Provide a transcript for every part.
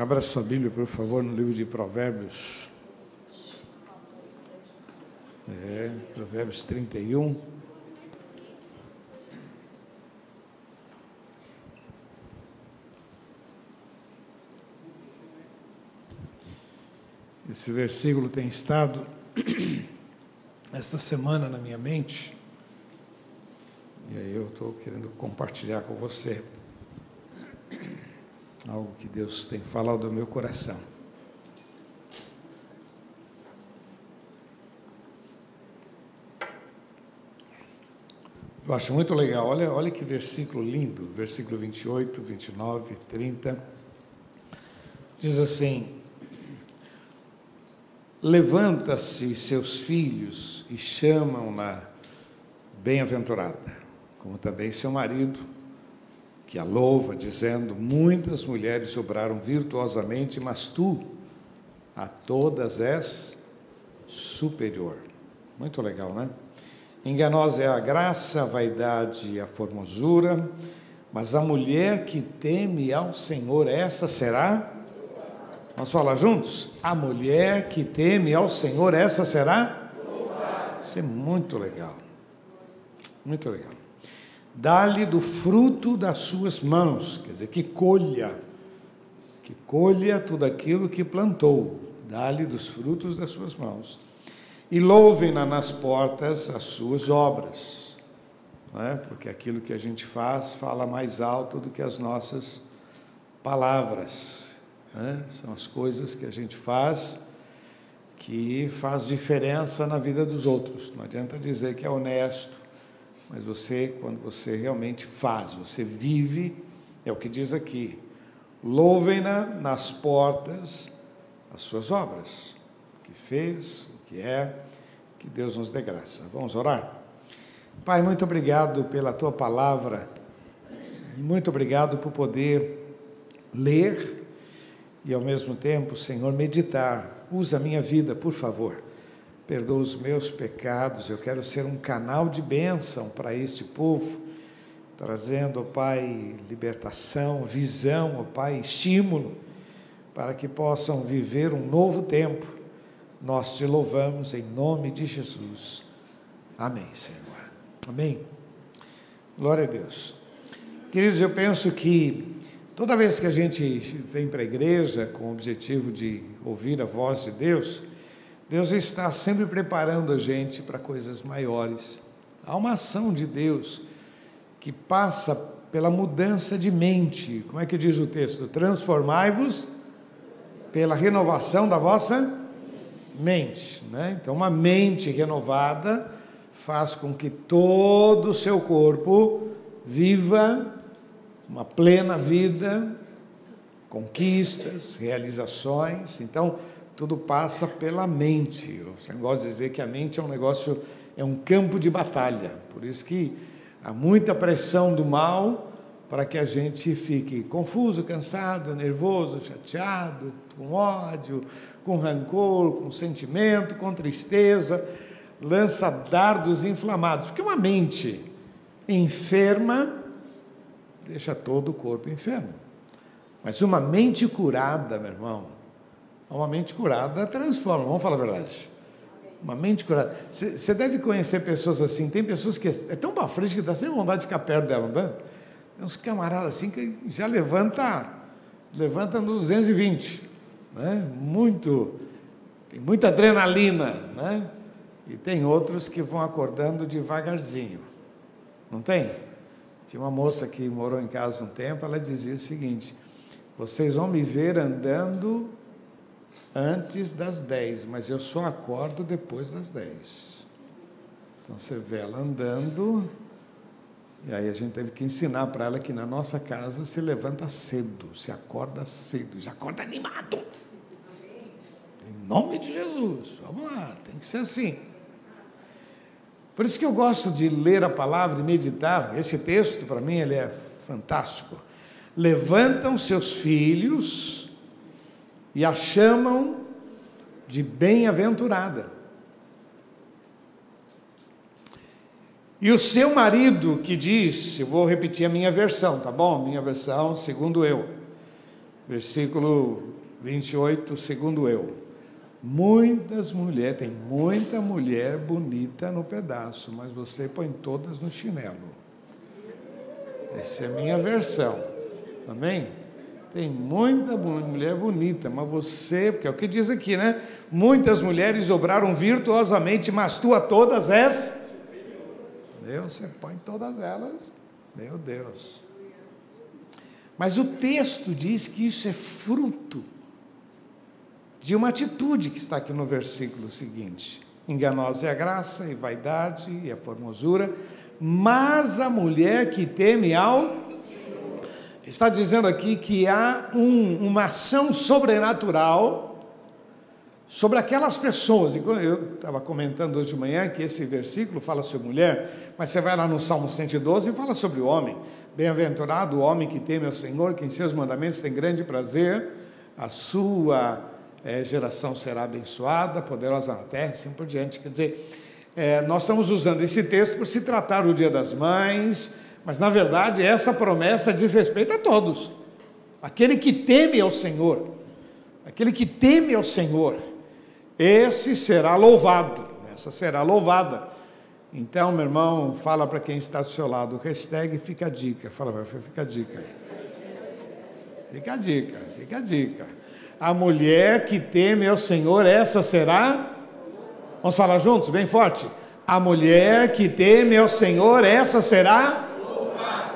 Abra sua Bíblia, por favor, no livro de Provérbios. É, Provérbios 31. Esse versículo tem estado esta semana na minha mente. E aí eu estou querendo compartilhar com você algo que Deus tem falado ao meu coração. Eu acho muito legal, olha, olha que versículo lindo, versículo 28, 29, 30. Diz assim: Levanta-se seus filhos e chamam-na bem-aventurada, como também seu marido, que a louva, dizendo: Muitas mulheres obraram virtuosamente, mas tu a todas és superior. Muito legal, né? Enganosa é a graça, a vaidade e a formosura, mas a mulher que teme ao Senhor, essa será Vamos falar juntos? A mulher que teme ao Senhor, essa será? Isso é muito legal. Muito legal. Dá-lhe do fruto das suas mãos, quer dizer, que colha, que colha tudo aquilo que plantou. Dá-lhe dos frutos das suas mãos. E louvem-na nas portas as suas obras. É? Porque aquilo que a gente faz fala mais alto do que as nossas palavras. Né? São as coisas que a gente faz que faz diferença na vida dos outros. Não adianta dizer que é honesto, mas você, quando você realmente faz, você vive, é o que diz aqui. Louvem-na nas portas as suas obras, o que fez, o que é, que Deus nos dê graça. Vamos orar? Pai, muito obrigado pela tua palavra, muito obrigado por poder ler e ao mesmo tempo, Senhor, meditar. Usa a minha vida, por favor. Perdoa os meus pecados. Eu quero ser um canal de bênção para este povo, trazendo, ó Pai, libertação, visão, ó Pai, estímulo, para que possam viver um novo tempo. Nós te louvamos em nome de Jesus. Amém, Senhor. Amém. Glória a Deus. Queridos, eu penso que Toda vez que a gente vem para a igreja com o objetivo de ouvir a voz de Deus, Deus está sempre preparando a gente para coisas maiores. Há uma ação de Deus que passa pela mudança de mente. Como é que diz o texto? Transformai-vos pela renovação da vossa mente. Né? Então, uma mente renovada faz com que todo o seu corpo viva uma plena vida, conquistas, realizações. Então, tudo passa pela mente. Eu gosto de dizer que a mente é um negócio, é um campo de batalha. Por isso que há muita pressão do mal para que a gente fique confuso, cansado, nervoso, chateado, com ódio, com rancor, com sentimento, com tristeza, lança dardos inflamados. Porque uma mente enferma deixa todo o corpo enfermo. Mas uma mente curada, meu irmão, uma mente curada transforma, vamos falar a verdade. Uma mente curada. Você deve conhecer pessoas assim, tem pessoas que é tão para frente que dá sem vontade de ficar perto dela, não dá? Tem uns camaradas assim que já levanta, levanta nos 220, né? Muito, tem muita adrenalina, né? E tem outros que vão acordando devagarzinho, não tem? Tinha uma moça que morou em casa um tempo, ela dizia o seguinte: vocês vão me ver andando antes das 10, mas eu só acordo depois das 10. Então você vê ela andando, e aí a gente teve que ensinar para ela que na nossa casa se levanta cedo, se acorda cedo, já acorda animado. Em nome de Jesus, vamos lá, tem que ser assim. Por isso que eu gosto de ler a palavra e meditar. Esse texto, para mim, ele é fantástico. Levantam seus filhos e a chamam de bem-aventurada. E o seu marido que diz, eu vou repetir a minha versão, tá bom? Minha versão, segundo eu. versículo 28, segundo eu. Muitas mulheres, tem muita mulher bonita no pedaço, mas você põe todas no chinelo. Essa é a minha versão. Amém? Tem muita mulher bonita, mas você, porque é o que diz aqui, né? Muitas mulheres obraram virtuosamente, mas tu a todas és. Deus, você põe todas elas. Meu Deus. Mas o texto diz que isso é fruto de uma atitude que está aqui no versículo seguinte. Enganosa é a graça e vaidade e a formosura, mas a mulher que teme ao. Está dizendo aqui que há um, uma ação sobrenatural sobre aquelas pessoas. Eu estava comentando hoje de manhã que esse versículo fala sobre mulher, mas você vai lá no Salmo 112 e fala sobre o homem. Bem-aventurado o homem que teme ao Senhor, que em seus mandamentos tem grande prazer, a sua é, geração será abençoada, poderosa na terra, assim por diante. Quer dizer, é, nós estamos usando esse texto por se tratar do Dia das Mães, mas na verdade essa promessa diz respeito a todos. Aquele que teme ao Senhor, aquele que teme ao Senhor, esse será louvado, essa será louvada. Então, meu irmão, fala para quem está do seu lado, hashtag fica a dica. Fala, fica a dica. Fica a dica, fica a dica. A mulher que teme ao Senhor, essa será. Vamos falar juntos, bem forte. A mulher que teme ao Senhor, essa será.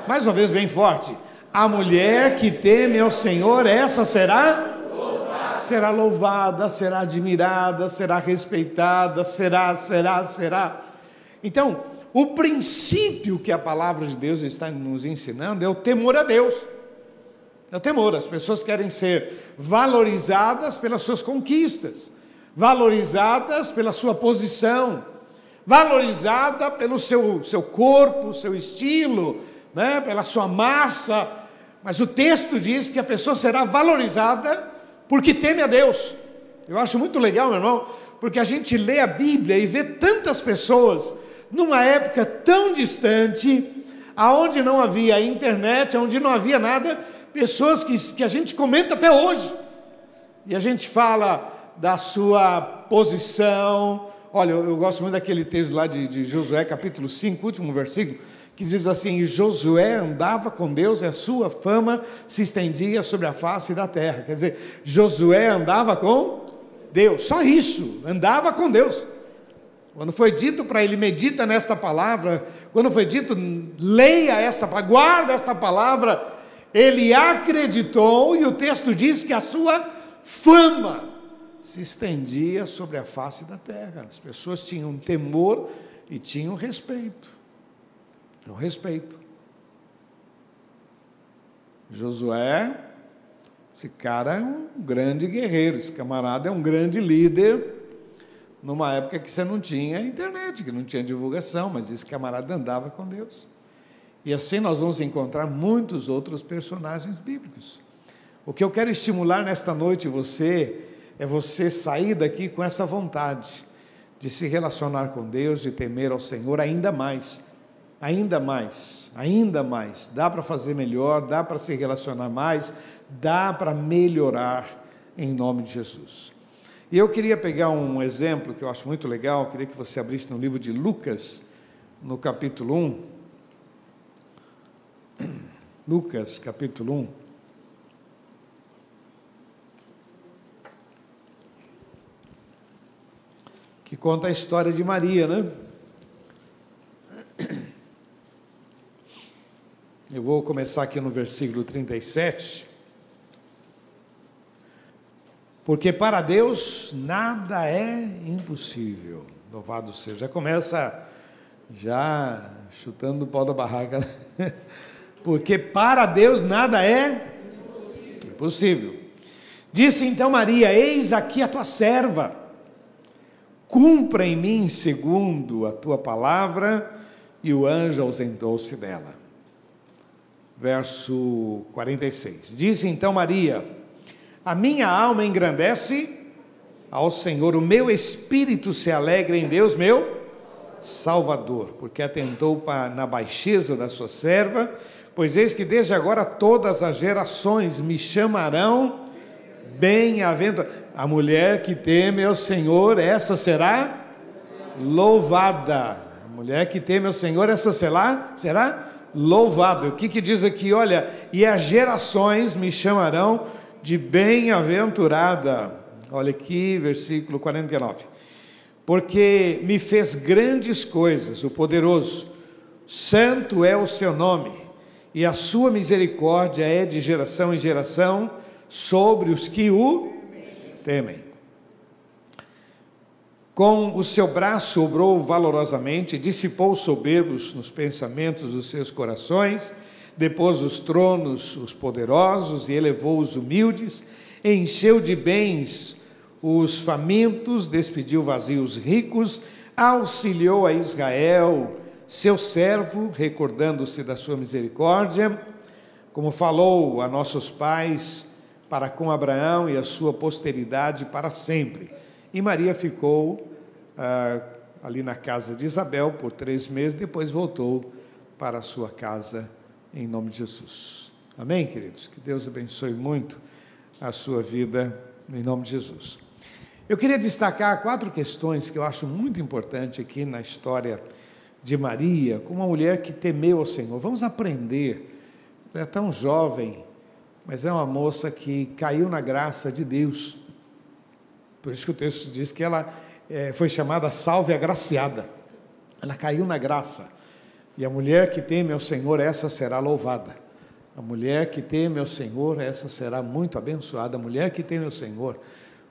Mais uma vez, bem forte. A mulher que teme ao Senhor, essa será. Será louvada, será admirada, será respeitada, será, será, será. Então, o princípio que a palavra de Deus está nos ensinando é o temor a Deus. É o temor. As pessoas querem ser valorizadas pelas suas conquistas, valorizadas pela sua posição, valorizada pelo seu, seu corpo, seu estilo, né? pela sua massa. Mas o texto diz que a pessoa será valorizada porque teme a Deus. Eu acho muito legal, meu irmão, porque a gente lê a Bíblia e vê tantas pessoas numa época tão distante, aonde não havia internet, onde não havia nada, pessoas que, que a gente comenta até hoje. E a gente fala da sua posição. Olha, eu, eu gosto muito daquele texto lá de, de Josué, capítulo 5, último versículo, que diz assim: e Josué andava com Deus e a sua fama se estendia sobre a face da terra. Quer dizer, Josué andava com Deus, só isso, andava com Deus. Quando foi dito para ele, medita nesta palavra, quando foi dito, leia esta, guarda esta palavra, ele acreditou e o texto diz que a sua fama se estendia sobre a face da terra. As pessoas tinham temor e tinham respeito. O respeito. Josué, esse cara é um grande guerreiro, esse camarada é um grande líder numa época que você não tinha internet, que não tinha divulgação, mas esse camarada andava com Deus. E assim nós vamos encontrar muitos outros personagens bíblicos. O que eu quero estimular nesta noite você é você sair daqui com essa vontade de se relacionar com Deus, de temer ao Senhor ainda mais, ainda mais, ainda mais. Dá para fazer melhor, dá para se relacionar mais, dá para melhorar em nome de Jesus. E eu queria pegar um exemplo que eu acho muito legal, queria que você abrisse no livro de Lucas, no capítulo 1. Lucas, capítulo 1. Que conta a história de Maria, né? Eu vou começar aqui no versículo 37. Porque para Deus nada é impossível. Louvado seja. Já começa já chutando o pau da barraca. Né? Porque para Deus nada é impossível. Disse então Maria: Eis aqui a tua serva. Cumpra em mim segundo a tua palavra. E o anjo ausentou-se dela. Verso 46. Disse então Maria: a minha alma engrandece ao Senhor, o meu espírito se alegra em Deus, meu Salvador, porque atentou para, na baixeza da sua serva, Pois eis que desde agora todas as gerações me chamarão bem-aventurada. A mulher que teme ao Senhor, essa será louvada. A mulher que teme ao Senhor, essa será, será louvada. O que, que diz aqui? Olha, e as gerações me chamarão de bem-aventurada. Olha aqui, versículo 49. Porque me fez grandes coisas, o poderoso, santo é o seu nome, e a sua misericórdia é de geração em geração sobre os que o temem. Com o seu braço obrou valorosamente, dissipou os soberbos nos pensamentos dos seus corações, depôs os tronos os poderosos e elevou os humildes, encheu de bens os famintos, despediu vazios ricos, auxiliou a Israel, seu servo, recordando-se da sua misericórdia, como falou a nossos pais, para com Abraão e a sua posteridade para sempre. E Maria ficou ah, ali na casa de Isabel por três meses, depois voltou para a sua casa em nome de Jesus. Amém, queridos? Que Deus abençoe muito a sua vida em nome de Jesus. Eu queria destacar quatro questões que eu acho muito importante aqui na história de Maria, como uma mulher que temeu ao Senhor. Vamos aprender. Ela é tão jovem, mas é uma moça que caiu na graça de Deus. Por isso que o texto diz que ela é, foi chamada salve agraciada. Ela caiu na graça. E a mulher que teme ao Senhor, essa será louvada. A mulher que teme ao Senhor, essa será muito abençoada. A mulher que teme ao Senhor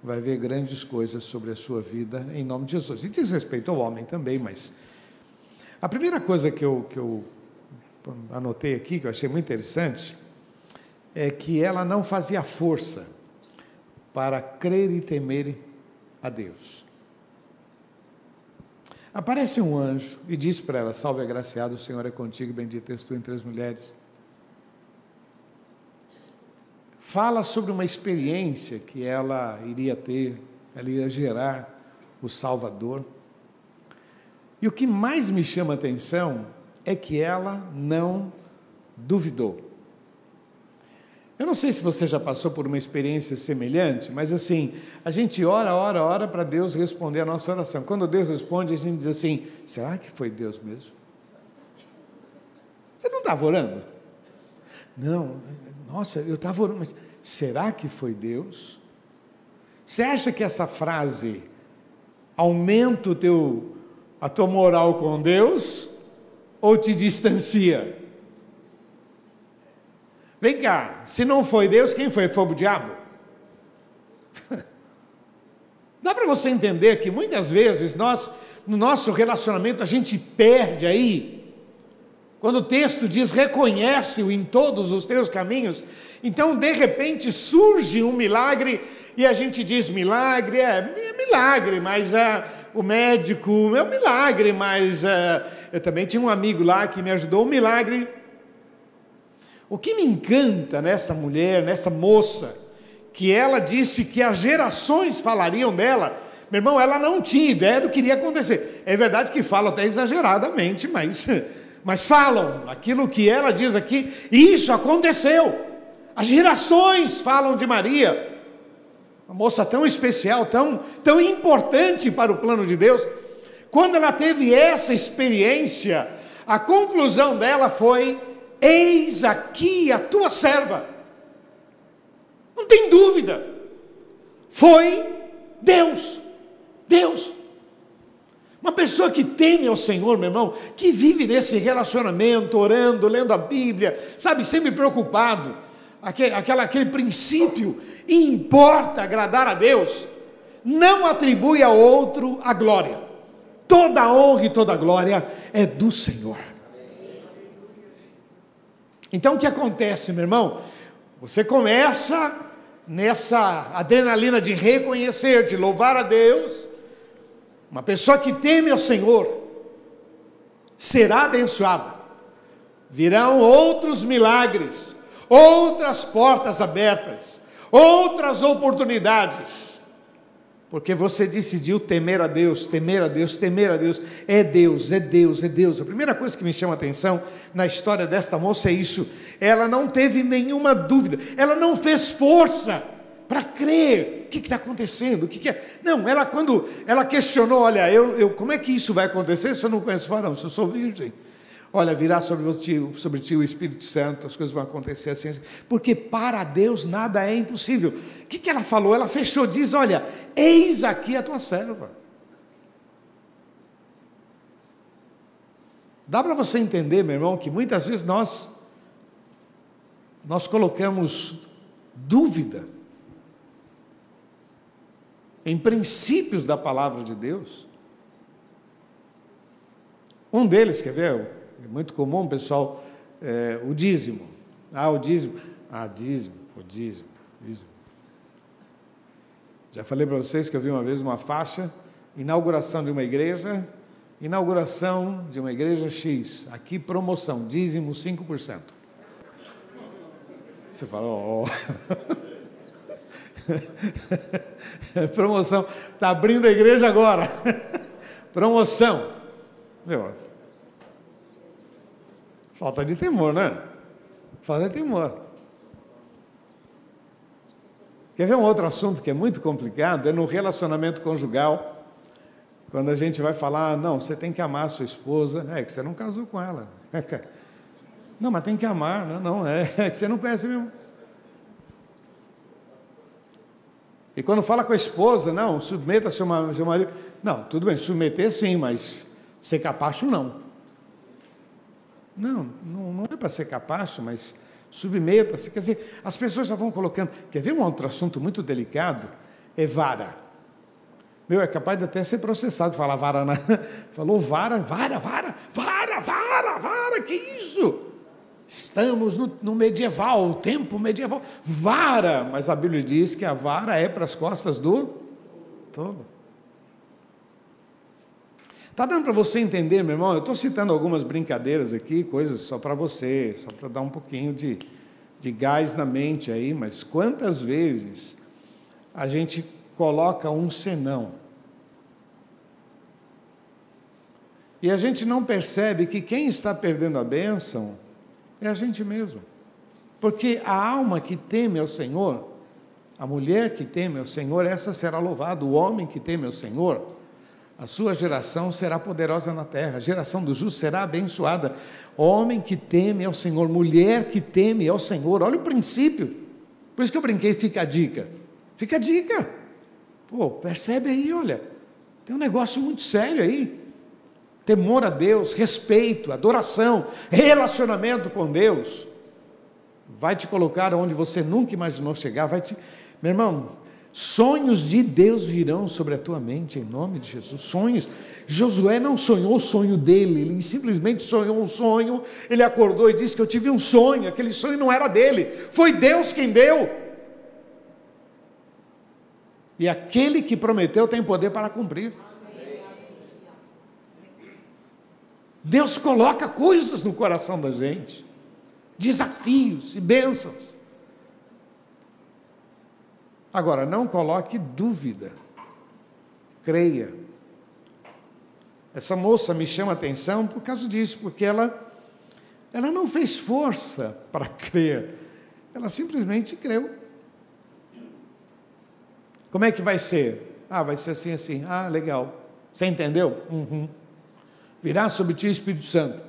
vai ver grandes coisas sobre a sua vida, em nome de Jesus. E diz respeito ao homem também, mas. A primeira coisa que eu, que eu anotei aqui, que eu achei muito interessante, é que ela não fazia força para crer e temer a Deus. Aparece um anjo e diz para ela: Salve agraciado, o Senhor é contigo, bendita és tu entre as mulheres. Fala sobre uma experiência que ela iria ter, ela iria gerar o Salvador. E o que mais me chama a atenção é que ela não duvidou. Eu não sei se você já passou por uma experiência semelhante, mas assim, a gente ora, ora, ora para Deus responder a nossa oração. Quando Deus responde, a gente diz assim: será que foi Deus mesmo? Você não estava orando? Não, nossa, eu estava orando, mas será que foi Deus? Você acha que essa frase aumenta o teu, a tua moral com Deus ou te distancia? Vem cá, se não foi Deus, quem foi? Foi o diabo? Dá para você entender que muitas vezes nós, no nosso relacionamento, a gente perde aí. Quando o texto diz reconhece-o em todos os teus caminhos, então de repente surge um milagre e a gente diz milagre, é, é milagre, mas é, o médico é um milagre, mas é, eu também tinha um amigo lá que me ajudou, um milagre o que me encanta nessa mulher, nessa moça, que ela disse que as gerações falariam dela, meu irmão, ela não tinha ideia do que iria acontecer. É verdade que falam até exageradamente, mas, mas falam aquilo que ela diz aqui, isso aconteceu. As gerações falam de Maria, uma moça tão especial, tão, tão importante para o plano de Deus. Quando ela teve essa experiência, a conclusão dela foi Eis aqui a tua serva. Não tem dúvida. Foi Deus. Deus. Uma pessoa que teme ao Senhor, meu irmão, que vive nesse relacionamento, orando, lendo a Bíblia, sabe, sempre preocupado, aquele, aquele princípio, importa agradar a Deus, não atribui a outro a glória. Toda a honra e toda a glória é do Senhor. Então o que acontece, meu irmão? Você começa nessa adrenalina de reconhecer, de louvar a Deus. Uma pessoa que teme ao Senhor será abençoada. Virão outros milagres, outras portas abertas, outras oportunidades. Porque você decidiu temer a Deus, temer a Deus, temer a Deus. É Deus, é Deus, é Deus. A primeira coisa que me chama a atenção na história desta moça é isso. Ela não teve nenhuma dúvida, ela não fez força para crer. O que está acontecendo? O que, que, é? Não, ela quando ela questionou, olha, eu, eu, como é que isso vai acontecer se eu não conheço varão, se eu sou virgem? Olha, virá sobre ti, sobre ti o Espírito Santo, as coisas vão acontecer assim, assim. Porque para Deus nada é impossível. O que, que ela falou? Ela fechou, diz: Olha, eis aqui a tua serva. Dá para você entender, meu irmão, que muitas vezes nós nós colocamos dúvida em princípios da palavra de Deus. Um deles, quer ver? É muito comum, pessoal, é, o dízimo. Ah, o dízimo. Ah, dízimo, o dízimo, dízimo. Já falei para vocês que eu vi uma vez uma faixa, inauguração de uma igreja, inauguração de uma igreja X, aqui promoção, dízimo 5%. Você fala, ó. Oh. promoção, está abrindo a igreja agora. promoção. Meu, Falta de temor, né? Falta de temor. Quer ver um outro assunto que é muito complicado? É no relacionamento conjugal. Quando a gente vai falar, não, você tem que amar a sua esposa, é que você não casou com ela. Não, mas tem que amar, não, não, é, é que você não conhece mesmo. E quando fala com a esposa, não, submeta seu, seu marido. Não, tudo bem, submeter sim, mas ser capacho não. Não, não, não é para ser capacho, mas submeta-se. Quer dizer, as pessoas já vão colocando. Quer ver um outro assunto muito delicado? É vara. Meu, é capaz de até ser processado falar vara. Na... Falou vara, vara, vara, vara, vara, vara, que isso? Estamos no, no medieval, o tempo medieval. Vara, mas a Bíblia diz que a vara é para as costas do todo. Está dando para você entender, meu irmão? Eu estou citando algumas brincadeiras aqui, coisas só para você, só para dar um pouquinho de, de gás na mente aí, mas quantas vezes a gente coloca um senão? E a gente não percebe que quem está perdendo a bênção é a gente mesmo. Porque a alma que teme ao Senhor, a mulher que teme ao Senhor, essa será louvada, o homem que teme ao Senhor a sua geração será poderosa na terra, a geração do justo será abençoada. Homem que teme ao Senhor, mulher que teme ao Senhor, olha o princípio. Por isso que eu brinquei, fica a dica. Fica a dica. Pô, percebe aí, olha. Tem um negócio muito sério aí. Temor a Deus, respeito, adoração, relacionamento com Deus. Vai te colocar onde você nunca imaginou chegar, vai te. Meu irmão, Sonhos de Deus virão sobre a tua mente, em nome de Jesus. Sonhos. Josué não sonhou o sonho dele, ele simplesmente sonhou um sonho. Ele acordou e disse que eu tive um sonho. Aquele sonho não era dele, foi Deus quem deu. E aquele que prometeu tem poder para cumprir. Deus coloca coisas no coração da gente, desafios e bênçãos. Agora, não coloque dúvida, creia. Essa moça me chama atenção por causa disso, porque ela, ela não fez força para crer, ela simplesmente creu. Como é que vai ser? Ah, vai ser assim, assim. Ah, legal. Você entendeu? Uhum. Virá sobre ti o Espírito Santo.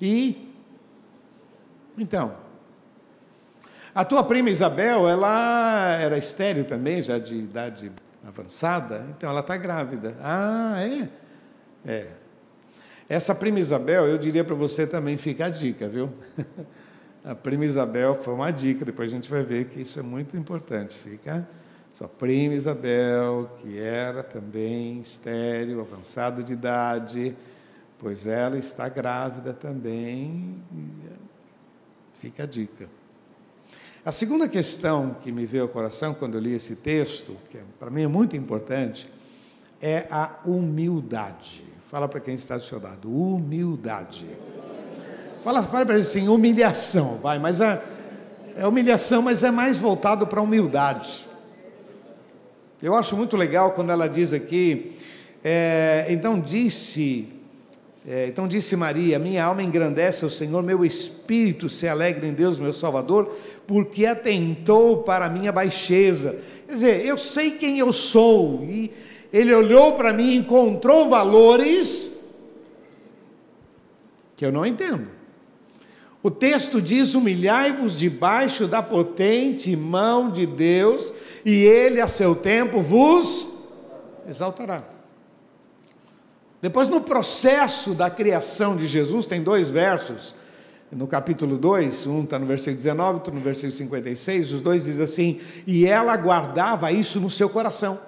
E, então, a tua prima Isabel, ela era estéreo também, já de idade avançada, então ela está grávida. Ah, é? É. Essa prima Isabel, eu diria para você também, fica a dica, viu? A prima Isabel foi uma dica, depois a gente vai ver que isso é muito importante. Fica sua prima Isabel, que era também estéreo, avançado de idade, pois ela está grávida também. Fica a dica. A segunda questão que me veio ao coração quando eu li esse texto, que é, para mim é muito importante, é a humildade. Fala para quem está do seu lado, humildade. Fala, fala para ele assim, humilhação, vai, mas é, humilhação, mas é mais voltado para a humildade. Eu acho muito legal quando ela diz aqui, é, então disse, é, então disse Maria, minha alma engrandece ao Senhor, meu espírito se alegra em Deus, meu Salvador, porque atentou para a minha baixeza. Quer dizer, eu sei quem eu sou, e ele olhou para mim e encontrou valores que eu não entendo. O texto diz: humilhai-vos debaixo da potente mão de Deus, e Ele a seu tempo vos exaltará. Depois, no processo da criação de Jesus, tem dois versos, no capítulo 2, um está no versículo 19, outro no versículo 56, os dois dizem assim: e ela guardava isso no seu coração.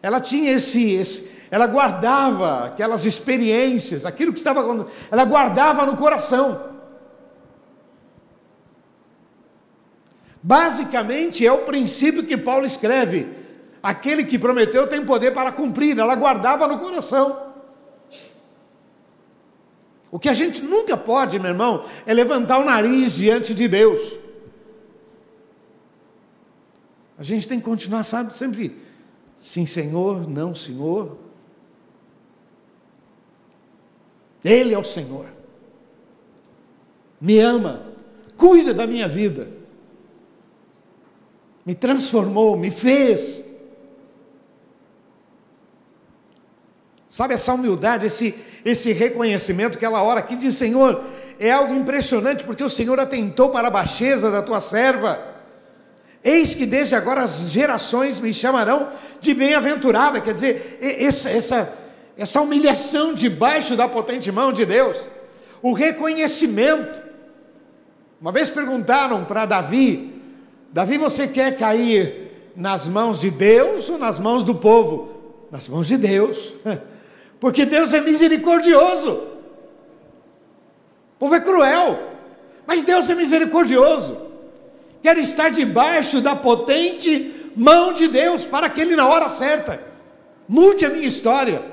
Ela tinha esse, esse ela guardava aquelas experiências, aquilo que estava ela guardava no coração. Basicamente é o princípio que Paulo escreve: aquele que prometeu tem poder para cumprir, ela guardava no coração. O que a gente nunca pode, meu irmão, é levantar o nariz diante de Deus. A gente tem que continuar, sabe, sempre, sim, Senhor, não, Senhor. Ele é o Senhor. Me ama, cuida da minha vida. Me transformou, me fez. Sabe essa humildade, esse, esse reconhecimento que ela ora aqui diz: Senhor, é algo impressionante, porque o Senhor atentou para a baixeza da tua serva. Eis que desde agora as gerações me chamarão de bem-aventurada. Quer dizer, essa, essa, essa humilhação debaixo da potente mão de Deus, o reconhecimento. Uma vez perguntaram para Davi: Davi, você quer cair nas mãos de Deus ou nas mãos do povo? Nas mãos de Deus, porque Deus é misericordioso. O povo é cruel, mas Deus é misericordioso. Quero estar debaixo da potente mão de Deus para que Ele, na hora certa, mude a minha história.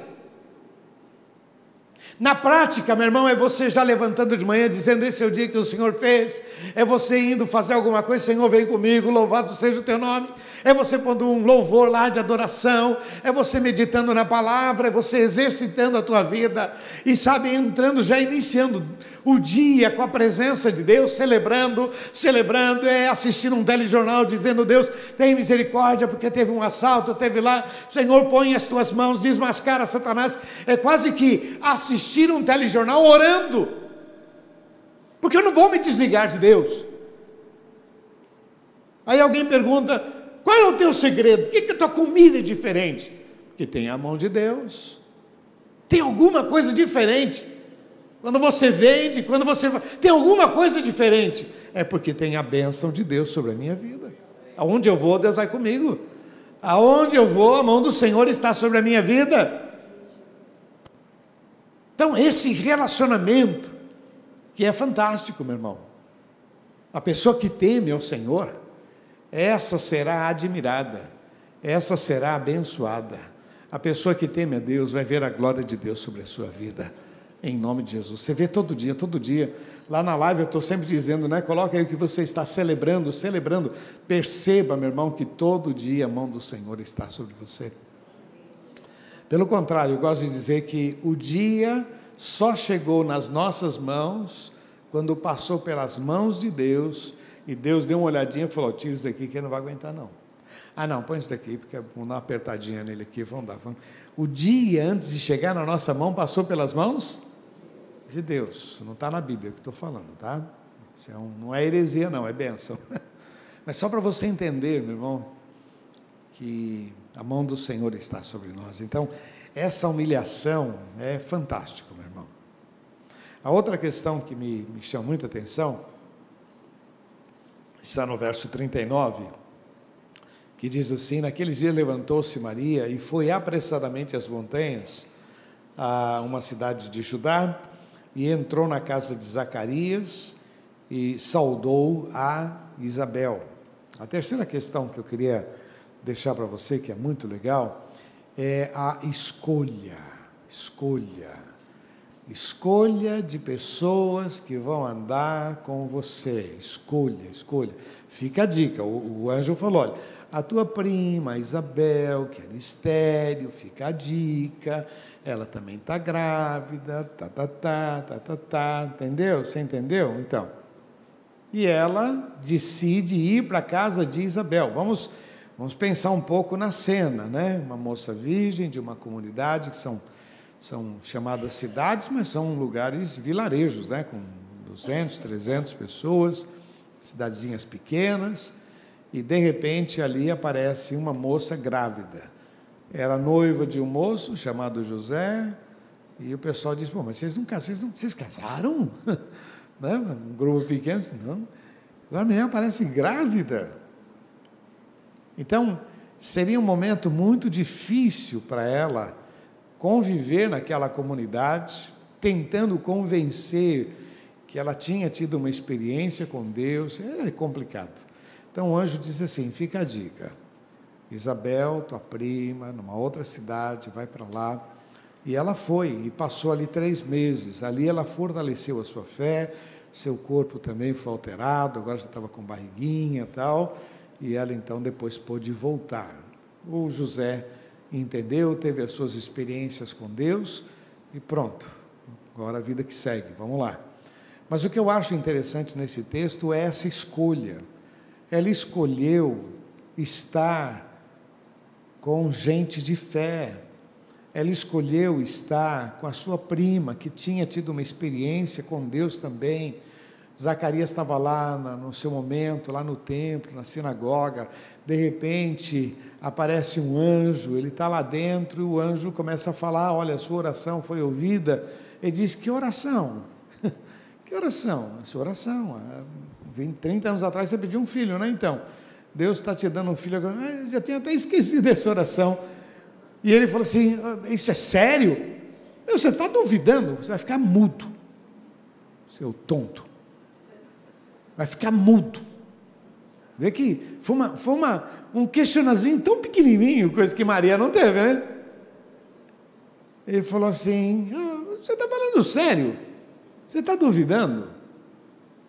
Na prática, meu irmão, é você já levantando de manhã dizendo: Esse é o dia que o Senhor fez. É você indo fazer alguma coisa, Senhor, vem comigo, louvado seja o teu nome. É você pondo um louvor lá de adoração. É você meditando na palavra. É você exercitando a tua vida. E sabe, entrando, já iniciando o dia com a presença de Deus, celebrando, celebrando, é assistindo um telejornal dizendo: Deus, tem misericórdia, porque teve um assalto, teve lá, Senhor, põe as tuas mãos, desmascara Satanás. É quase que assistir um telejornal orando, porque eu não vou me desligar de Deus. Aí alguém pergunta: qual é o teu segredo? Por que, que a tua comida é diferente? Porque tem a mão de Deus. Tem alguma coisa diferente. Quando você vende, quando você tem alguma coisa diferente, é porque tem a bênção de Deus sobre a minha vida. Aonde eu vou, Deus vai comigo. Aonde eu vou, a mão do Senhor está sobre a minha vida. Então, esse relacionamento, que é fantástico, meu irmão. A pessoa que teme ao Senhor, essa será admirada, essa será abençoada. A pessoa que teme a Deus vai ver a glória de Deus sobre a sua vida em nome de Jesus. Você vê todo dia, todo dia. Lá na live eu estou sempre dizendo, né? Coloca aí o que você está celebrando, celebrando. Perceba, meu irmão, que todo dia a mão do Senhor está sobre você. Pelo contrário, eu gosto de dizer que o dia só chegou nas nossas mãos quando passou pelas mãos de Deus e Deus deu uma olhadinha e falou: tira isso daqui que ele não vai aguentar, não. Ah, não, põe isso daqui, porque vamos dar uma apertadinha nele aqui, vamos dar. O dia antes de chegar na nossa mão passou pelas mãos de Deus. Não está na Bíblia que estou falando, tá? Isso é um, não é heresia, não, é bênção. Mas só para você entender, meu irmão, que a mão do Senhor está sobre nós. Então, essa humilhação é fantástico, meu irmão. A outra questão que me, me chama muita atenção está no verso 39, que diz assim: Naqueles dias levantou-se Maria e foi apressadamente às montanhas, a uma cidade de Judá, e entrou na casa de Zacarias e saudou a Isabel. A terceira questão que eu queria deixar para você, que é muito legal, é a escolha. Escolha. Escolha de pessoas que vão andar com você. Escolha, escolha. Fica a dica. O, o anjo falou: olha, a tua prima Isabel, que era estéreo, fica a dica. Ela também está grávida, tá, tá, tá, tá, tá, tá, entendeu? Você entendeu? Então. E ela decide ir para a casa de Isabel. Vamos, vamos pensar um pouco na cena, né? Uma moça virgem de uma comunidade que são são chamadas cidades, mas são lugares vilarejos, né, com 200, 300 pessoas, cidadezinhas pequenas, e de repente ali aparece uma moça grávida. Era noiva de um moço chamado José, e o pessoal diz: Pô, mas vocês não, vocês não vocês casaram? né? Um grupo pequeno, não. Agora mulher aparece grávida. Então, seria um momento muito difícil para ela conviver naquela comunidade, tentando convencer que ela tinha tido uma experiência com Deus, é complicado. Então o anjo diz assim: fica a dica. Isabel, tua prima, numa outra cidade, vai para lá. E ela foi e passou ali três meses. Ali ela fortaleceu a sua fé, seu corpo também foi alterado, agora já estava com barriguinha e tal. E ela então depois pôde voltar. O José entendeu, teve as suas experiências com Deus e pronto. Agora a vida que segue, vamos lá. Mas o que eu acho interessante nesse texto é essa escolha. Ela escolheu estar com gente de fé. Ela escolheu estar com a sua prima, que tinha tido uma experiência com Deus também. Zacarias estava lá no seu momento, lá no templo, na sinagoga. De repente, aparece um anjo, ele está lá dentro, e o anjo começa a falar: Olha, a sua oração foi ouvida. Ele diz: Que oração? que oração? A sua oração. 30 anos atrás você pediu um filho, né? Então, Deus está te dando um filho agora. Ah, já tenho até esquecido dessa oração. E ele falou assim: ah, Isso é sério? Você está duvidando? Você vai ficar mudo, seu tonto. Vai ficar mudo. Vê que foi, uma, foi uma, um questionazinho tão pequenininho, coisa que Maria não teve, né? Ele falou assim: ah, Você está falando sério? Você está duvidando?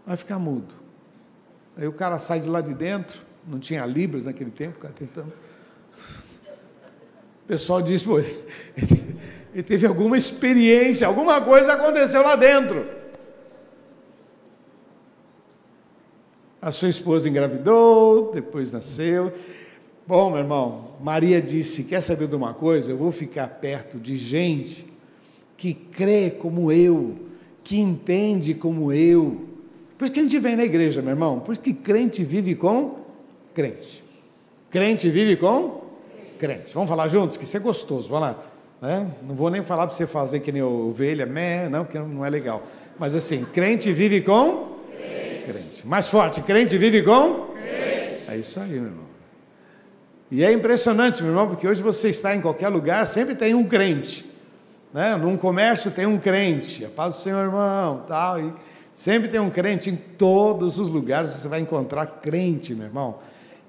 Vai ficar mudo. Aí o cara sai de lá de dentro, não tinha Libras naquele tempo, cara tentando. O pessoal disse, pô, ele teve alguma experiência, alguma coisa aconteceu lá dentro. A sua esposa engravidou, depois nasceu. Bom, meu irmão, Maria disse: Quer saber de uma coisa? Eu vou ficar perto de gente que crê como eu, que entende como eu. Por isso que a gente vem na igreja, meu irmão. Por isso que crente vive com crente. Crente vive com crente. Vamos falar juntos? Que isso é gostoso. Vamos lá. Né? Não vou nem falar para você fazer que nem ovelha, meh, não, que não é legal. Mas assim, crente vive com Mais forte, crente vive com? Crente. É isso aí, meu irmão. E é impressionante, meu irmão, porque hoje você está em qualquer lugar, sempre tem um crente. Né? Num comércio tem um crente, a paz do Senhor, irmão, tal. E sempre tem um crente em todos os lugares, você vai encontrar crente, meu irmão.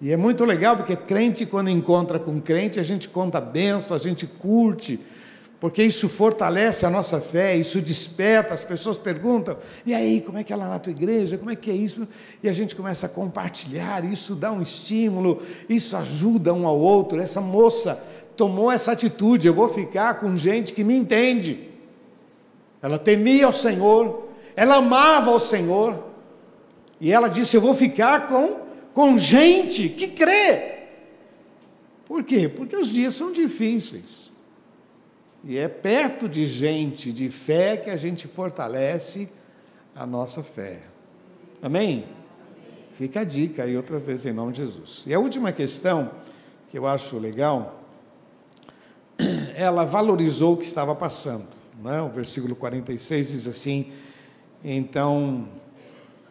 E é muito legal, porque crente, quando encontra com crente, a gente conta benção, a gente curte, porque isso fortalece a nossa fé, isso desperta, as pessoas perguntam, e aí, como é que é lá na tua igreja, como é que é isso? E a gente começa a compartilhar, isso dá um estímulo, isso ajuda um ao outro. Essa moça tomou essa atitude, eu vou ficar com gente que me entende. Ela temia o Senhor, ela amava o Senhor, e ela disse: Eu vou ficar com, com gente que crê. Por quê? Porque os dias são difíceis. E é perto de gente de fé que a gente fortalece a nossa fé. Amém? Fica a dica aí outra vez em nome de Jesus. E a última questão que eu acho legal, ela valorizou o que estava passando. Não é? O versículo 46 diz assim: Então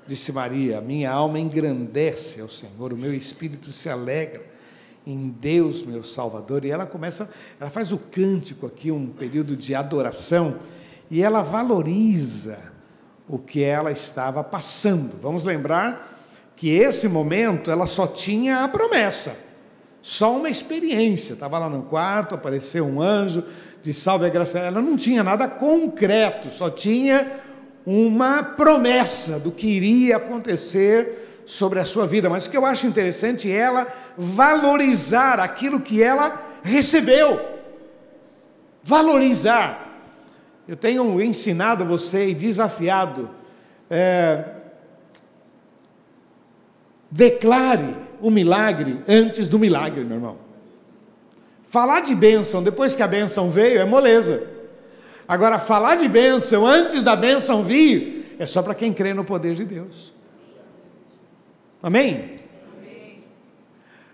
disse Maria: Minha alma engrandece ao Senhor, o meu espírito se alegra em Deus, meu Salvador. E ela começa, ela faz o cântico aqui, um período de adoração, e ela valoriza o que ela estava passando. Vamos lembrar que esse momento ela só tinha a promessa, só uma experiência. Estava lá no quarto, apareceu um anjo, de salve a graça, ela não tinha nada concreto, só tinha uma promessa do que iria acontecer sobre a sua vida. Mas o que eu acho interessante é ela valorizar aquilo que ela recebeu. Valorizar. Eu tenho ensinado você e desafiado. É, declare o milagre antes do milagre, meu irmão. Falar de bênção depois que a bênção veio é moleza. Agora, falar de bênção antes da bênção vir é só para quem crê no poder de Deus. Amém?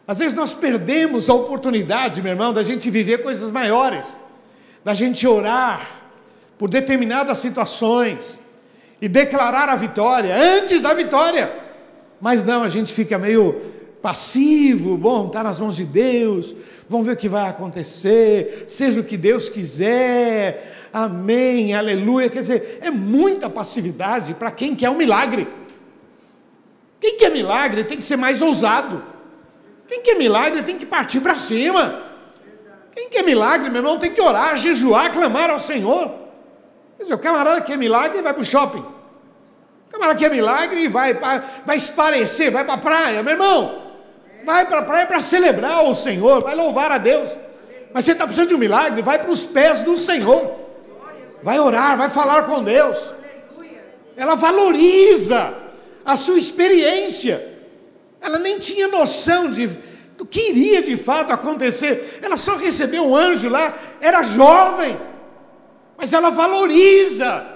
Às vezes nós perdemos a oportunidade, meu irmão, da gente viver coisas maiores, da gente orar por determinadas situações e declarar a vitória antes da vitória. Mas não, a gente fica meio passivo, bom, está nas mãos de Deus, vamos ver o que vai acontecer, seja o que Deus quiser, amém, aleluia. Quer dizer, é muita passividade para quem quer um milagre. Quem quer milagre tem que ser mais ousado. Quem quer milagre tem que partir para cima. Quem quer milagre, meu irmão, tem que orar, jejuar, clamar ao Senhor. Quer dizer, o camarada que quer milagre vai para o shopping. O camarada que quer milagre vai, vai esparecer, vai para a praia, meu irmão vai para a praia para celebrar o Senhor, vai louvar a Deus. Mas você está precisando de um milagre, vai para os pés do Senhor. Vai orar, vai falar com Deus. Ela valoriza a sua experiência. Ela nem tinha noção de, do que iria de fato acontecer. Ela só recebeu um anjo lá, era jovem. Mas ela valoriza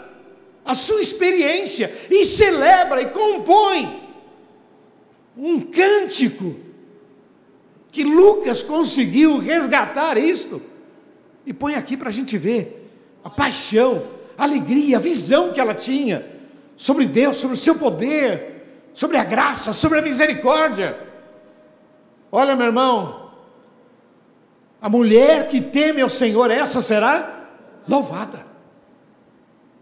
a sua experiência e celebra e compõe um cântico que Lucas conseguiu resgatar isto e põe aqui para a gente ver a paixão, a alegria, a visão que ela tinha sobre Deus, sobre o seu poder, sobre a graça, sobre a misericórdia. Olha, meu irmão, a mulher que teme ao Senhor, essa será louvada.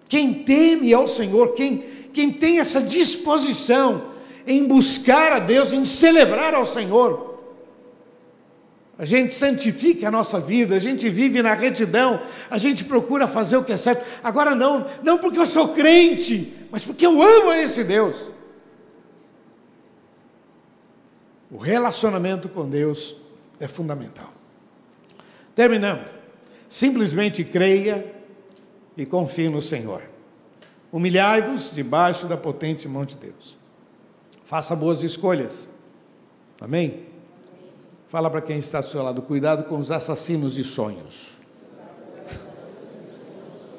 Quem teme ao Senhor, quem, quem tem essa disposição em buscar a Deus, em celebrar ao Senhor, a gente santifica a nossa vida, a gente vive na retidão, a gente procura fazer o que é certo. Agora não, não porque eu sou crente, mas porque eu amo esse Deus. O relacionamento com Deus é fundamental. Terminando, simplesmente creia e confie no Senhor. Humilhai-vos debaixo da potente mão de Deus. Faça boas escolhas. Amém? Fala para quem está ao seu lado, cuidado com os assassinos de sonhos.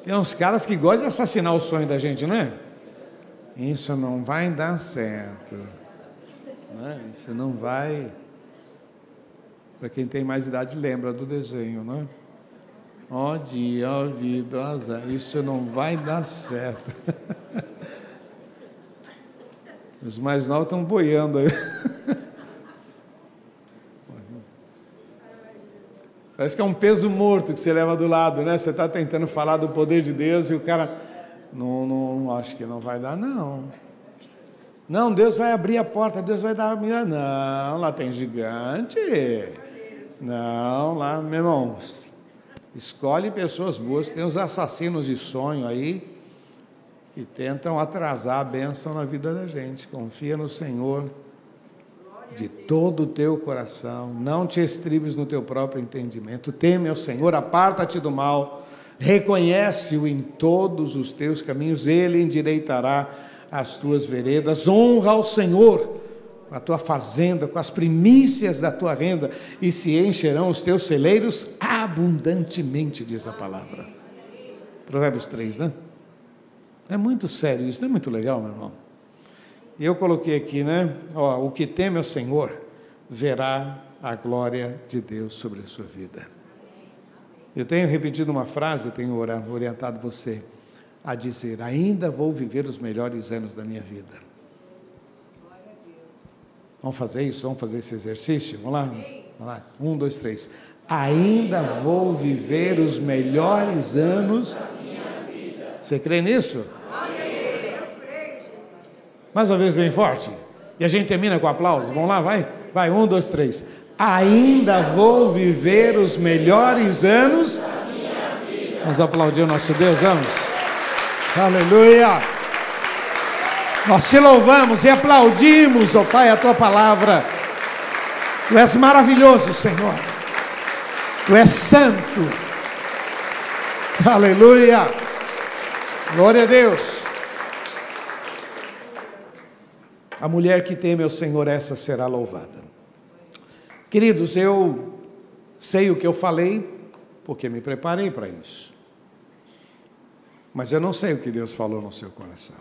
Tem uns caras que gostam de assassinar o sonho da gente, não é? Isso não vai dar certo. Né? Isso não vai. Para quem tem mais idade, lembra do desenho, não é? Ó dia, ó vida, ó azar. Isso não vai dar certo. Os mais novos estão boiando aí. Parece que é um peso morto que você leva do lado, né? Você está tentando falar do poder de Deus e o cara, não, não, acho que não vai dar, não. Não, Deus vai abrir a porta, Deus vai dar. Não, lá tem gigante. Não, lá, meu irmão, escolhe pessoas boas, tem os assassinos de sonho aí que tentam atrasar a bênção na vida da gente. Confia no Senhor de todo o teu coração, não te estribes no teu próprio entendimento, teme ao Senhor, aparta-te do mal, reconhece-o em todos os teus caminhos, ele endireitará as tuas veredas, honra ao Senhor com a tua fazenda, com as primícias da tua renda, e se encherão os teus celeiros abundantemente, diz a palavra. Provérbios 3, né? É muito sério isso, não é muito legal, meu irmão? Eu coloquei aqui, né? Ó, o que teme ao Senhor verá a glória de Deus sobre a sua vida. Eu tenho repetido uma frase, tenho orientado você a dizer: ainda vou viver os melhores anos da minha vida. Vamos fazer isso? Vamos fazer esse exercício? Vamos lá? Vamos lá. Um, dois, três. Ainda vou viver os melhores anos. Você crê nisso? Mais uma vez bem forte. E a gente termina com aplausos. Vamos lá, vai? Vai, um, dois, três. Ainda vou viver os melhores anos. Vamos aplaudir o nosso Deus, vamos. Aleluia. Nós te louvamos e aplaudimos, ó oh Pai, a tua palavra. Tu és maravilhoso, Senhor. Tu és santo. Aleluia. Glória a Deus. A mulher que teme ao Senhor, essa será louvada. Queridos, eu sei o que eu falei, porque me preparei para isso. Mas eu não sei o que Deus falou no seu coração.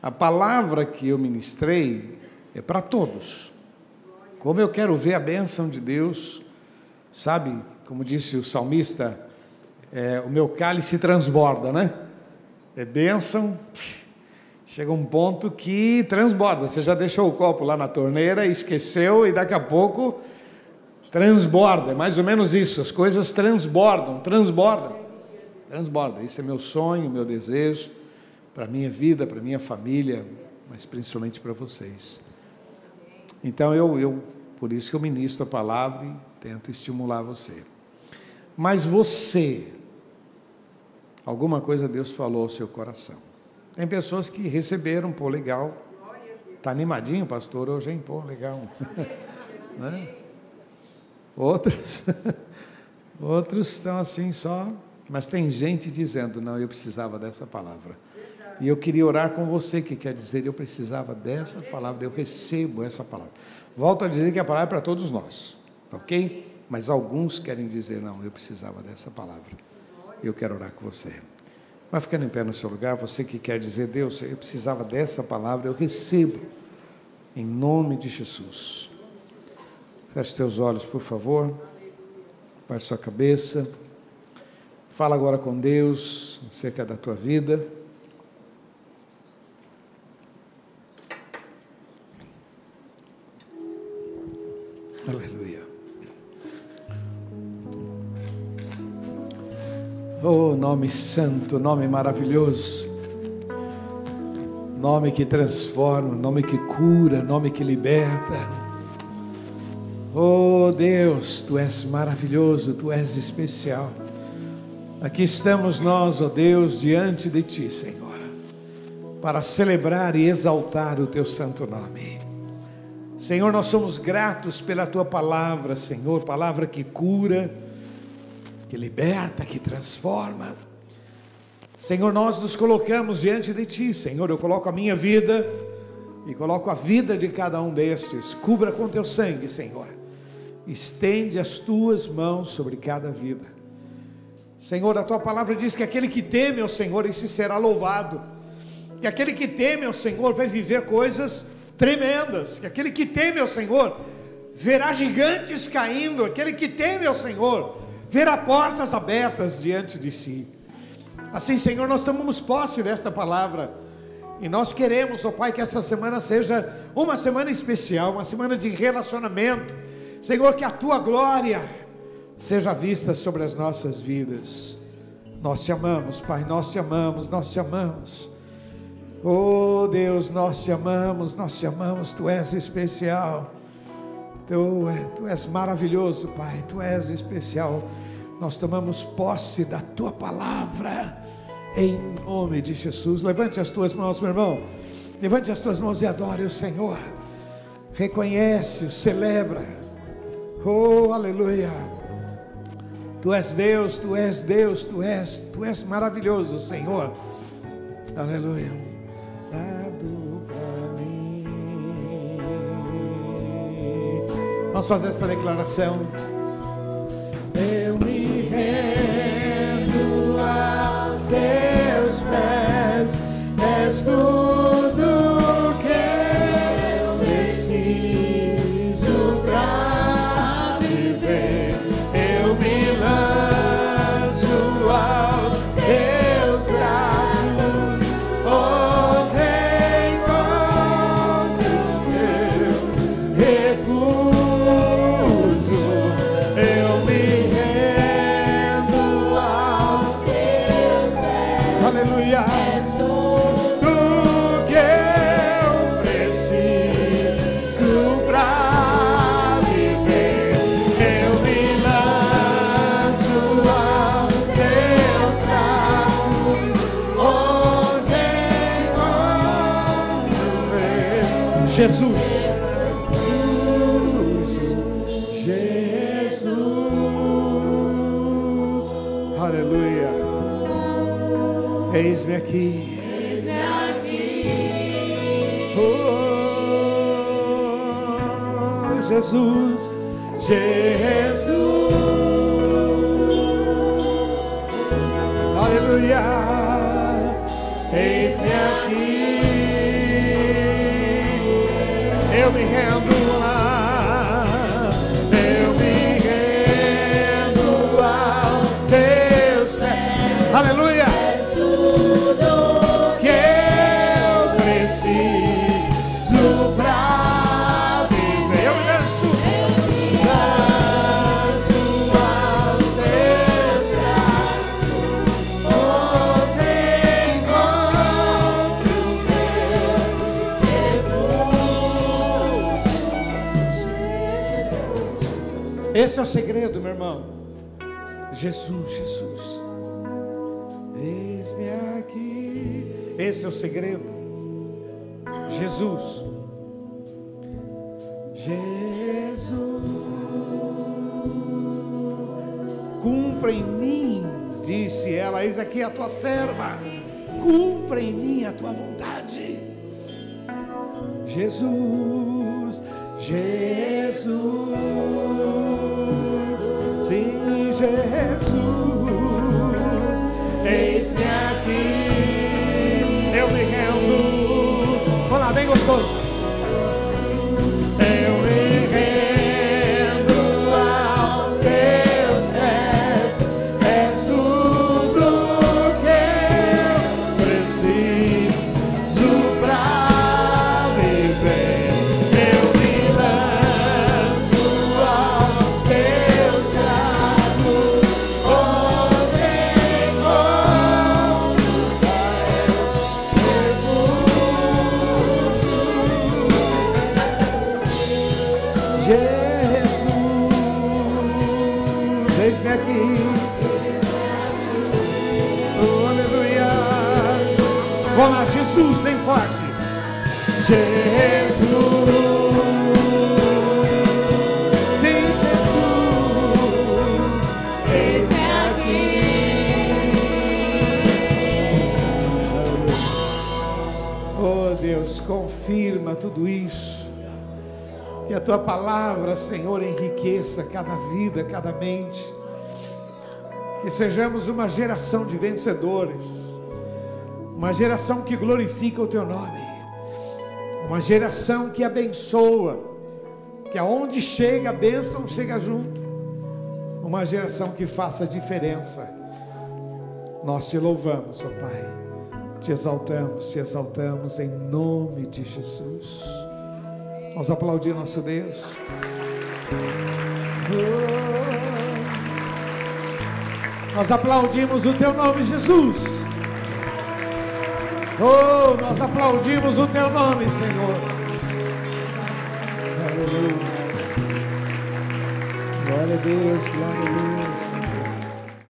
A palavra que eu ministrei é para todos. Como eu quero ver a bênção de Deus, sabe, como disse o salmista, é, o meu cálice transborda, né? É bênção, chega um ponto que transborda. Você já deixou o copo lá na torneira, esqueceu e daqui a pouco transborda. É mais ou menos isso, as coisas transbordam, transbordam. Transborda. Isso é meu sonho, meu desejo para minha vida, para minha família, mas principalmente para vocês. Então eu, eu, por isso que eu ministro a palavra e tento estimular você. Mas você, alguma coisa Deus falou ao seu coração. Tem pessoas que receberam, pô, legal. Tá animadinho, pastor, hoje, hein? Pô, legal. né? Outros, outros estão assim só, mas tem gente dizendo, não, eu precisava dessa palavra. E eu queria orar com você que quer dizer, eu precisava dessa palavra, eu recebo essa palavra. Volto a dizer que a palavra é para todos nós, ok? Mas alguns querem dizer, não, eu precisava dessa palavra. Eu quero orar com você. Vai ficando em pé no seu lugar, você que quer dizer, Deus, eu precisava dessa palavra, eu recebo, em nome de Jesus. Feche teus olhos, por favor. Baixe sua cabeça. Fala agora com Deus acerca da tua vida. Oh, nome santo, nome maravilhoso. Nome que transforma, nome que cura, nome que liberta. Oh Deus, tu és maravilhoso, tu és especial. Aqui estamos nós, oh Deus, diante de ti, Senhor, para celebrar e exaltar o teu santo nome. Senhor, nós somos gratos pela tua palavra, Senhor, palavra que cura, que liberta, que transforma. Senhor, nós nos colocamos diante de ti, Senhor. Eu coloco a minha vida e coloco a vida de cada um destes. Cubra com teu sangue, Senhor. Estende as tuas mãos sobre cada vida. Senhor, a tua palavra diz que aquele que teme ao Senhor, esse será louvado. Que aquele que teme ao Senhor vai viver coisas tremendas, que aquele que teme ao Senhor verá gigantes caindo, aquele que teme ao Senhor verá portas abertas diante de si. Assim, Senhor, nós tomamos posse desta palavra e nós queremos, ó Pai, que essa semana seja uma semana especial, uma semana de relacionamento. Senhor, que a tua glória seja vista sobre as nossas vidas. Nós te amamos, Pai, nós te amamos, nós te amamos. Oh Deus, nós te amamos, nós te amamos, tu és especial. Tu, é, tu és maravilhoso, Pai, tu és especial. Nós tomamos posse da tua palavra, em nome de Jesus. Levante as tuas mãos, meu irmão. Levante as tuas mãos e adore o Senhor. Reconhece-o, celebra. Oh, aleluia. Tu és Deus, tu és Deus, tu és, tu és maravilhoso, Senhor. Aleluia dado Vamos fazer essa declaração. Eu Esse é o segredo, meu irmão. Jesus, Jesus. Eis-me aqui. Esse é o segredo. Jesus. Jesus. Cumpra em mim, disse ela. Eis aqui a tua serva. Cumpra em mim a tua vontade. Jesus, Jesus, Jesus, eis-me aqui, Jesus, eis-me aqui. Oh, aleluia. Vamos lá, Jesus, bem forte. Jesus. Sim, Jesus. Eis-me Oh Deus, confirma tudo isso. Que a tua palavra, Senhor, enriqueça cada vida, cada mente. Que sejamos uma geração de vencedores. Uma geração que glorifica o teu nome. Uma geração que abençoa. Que aonde chega a bênção, chega junto. Uma geração que faça diferença. Nós te louvamos, ó Pai. Te exaltamos, te exaltamos em nome de Jesus. Vamos aplaudir nosso Deus. Nós aplaudimos o teu nome, Jesus. Oh, nós aplaudimos o teu nome, Senhor. Glória a Deus, glória a Deus.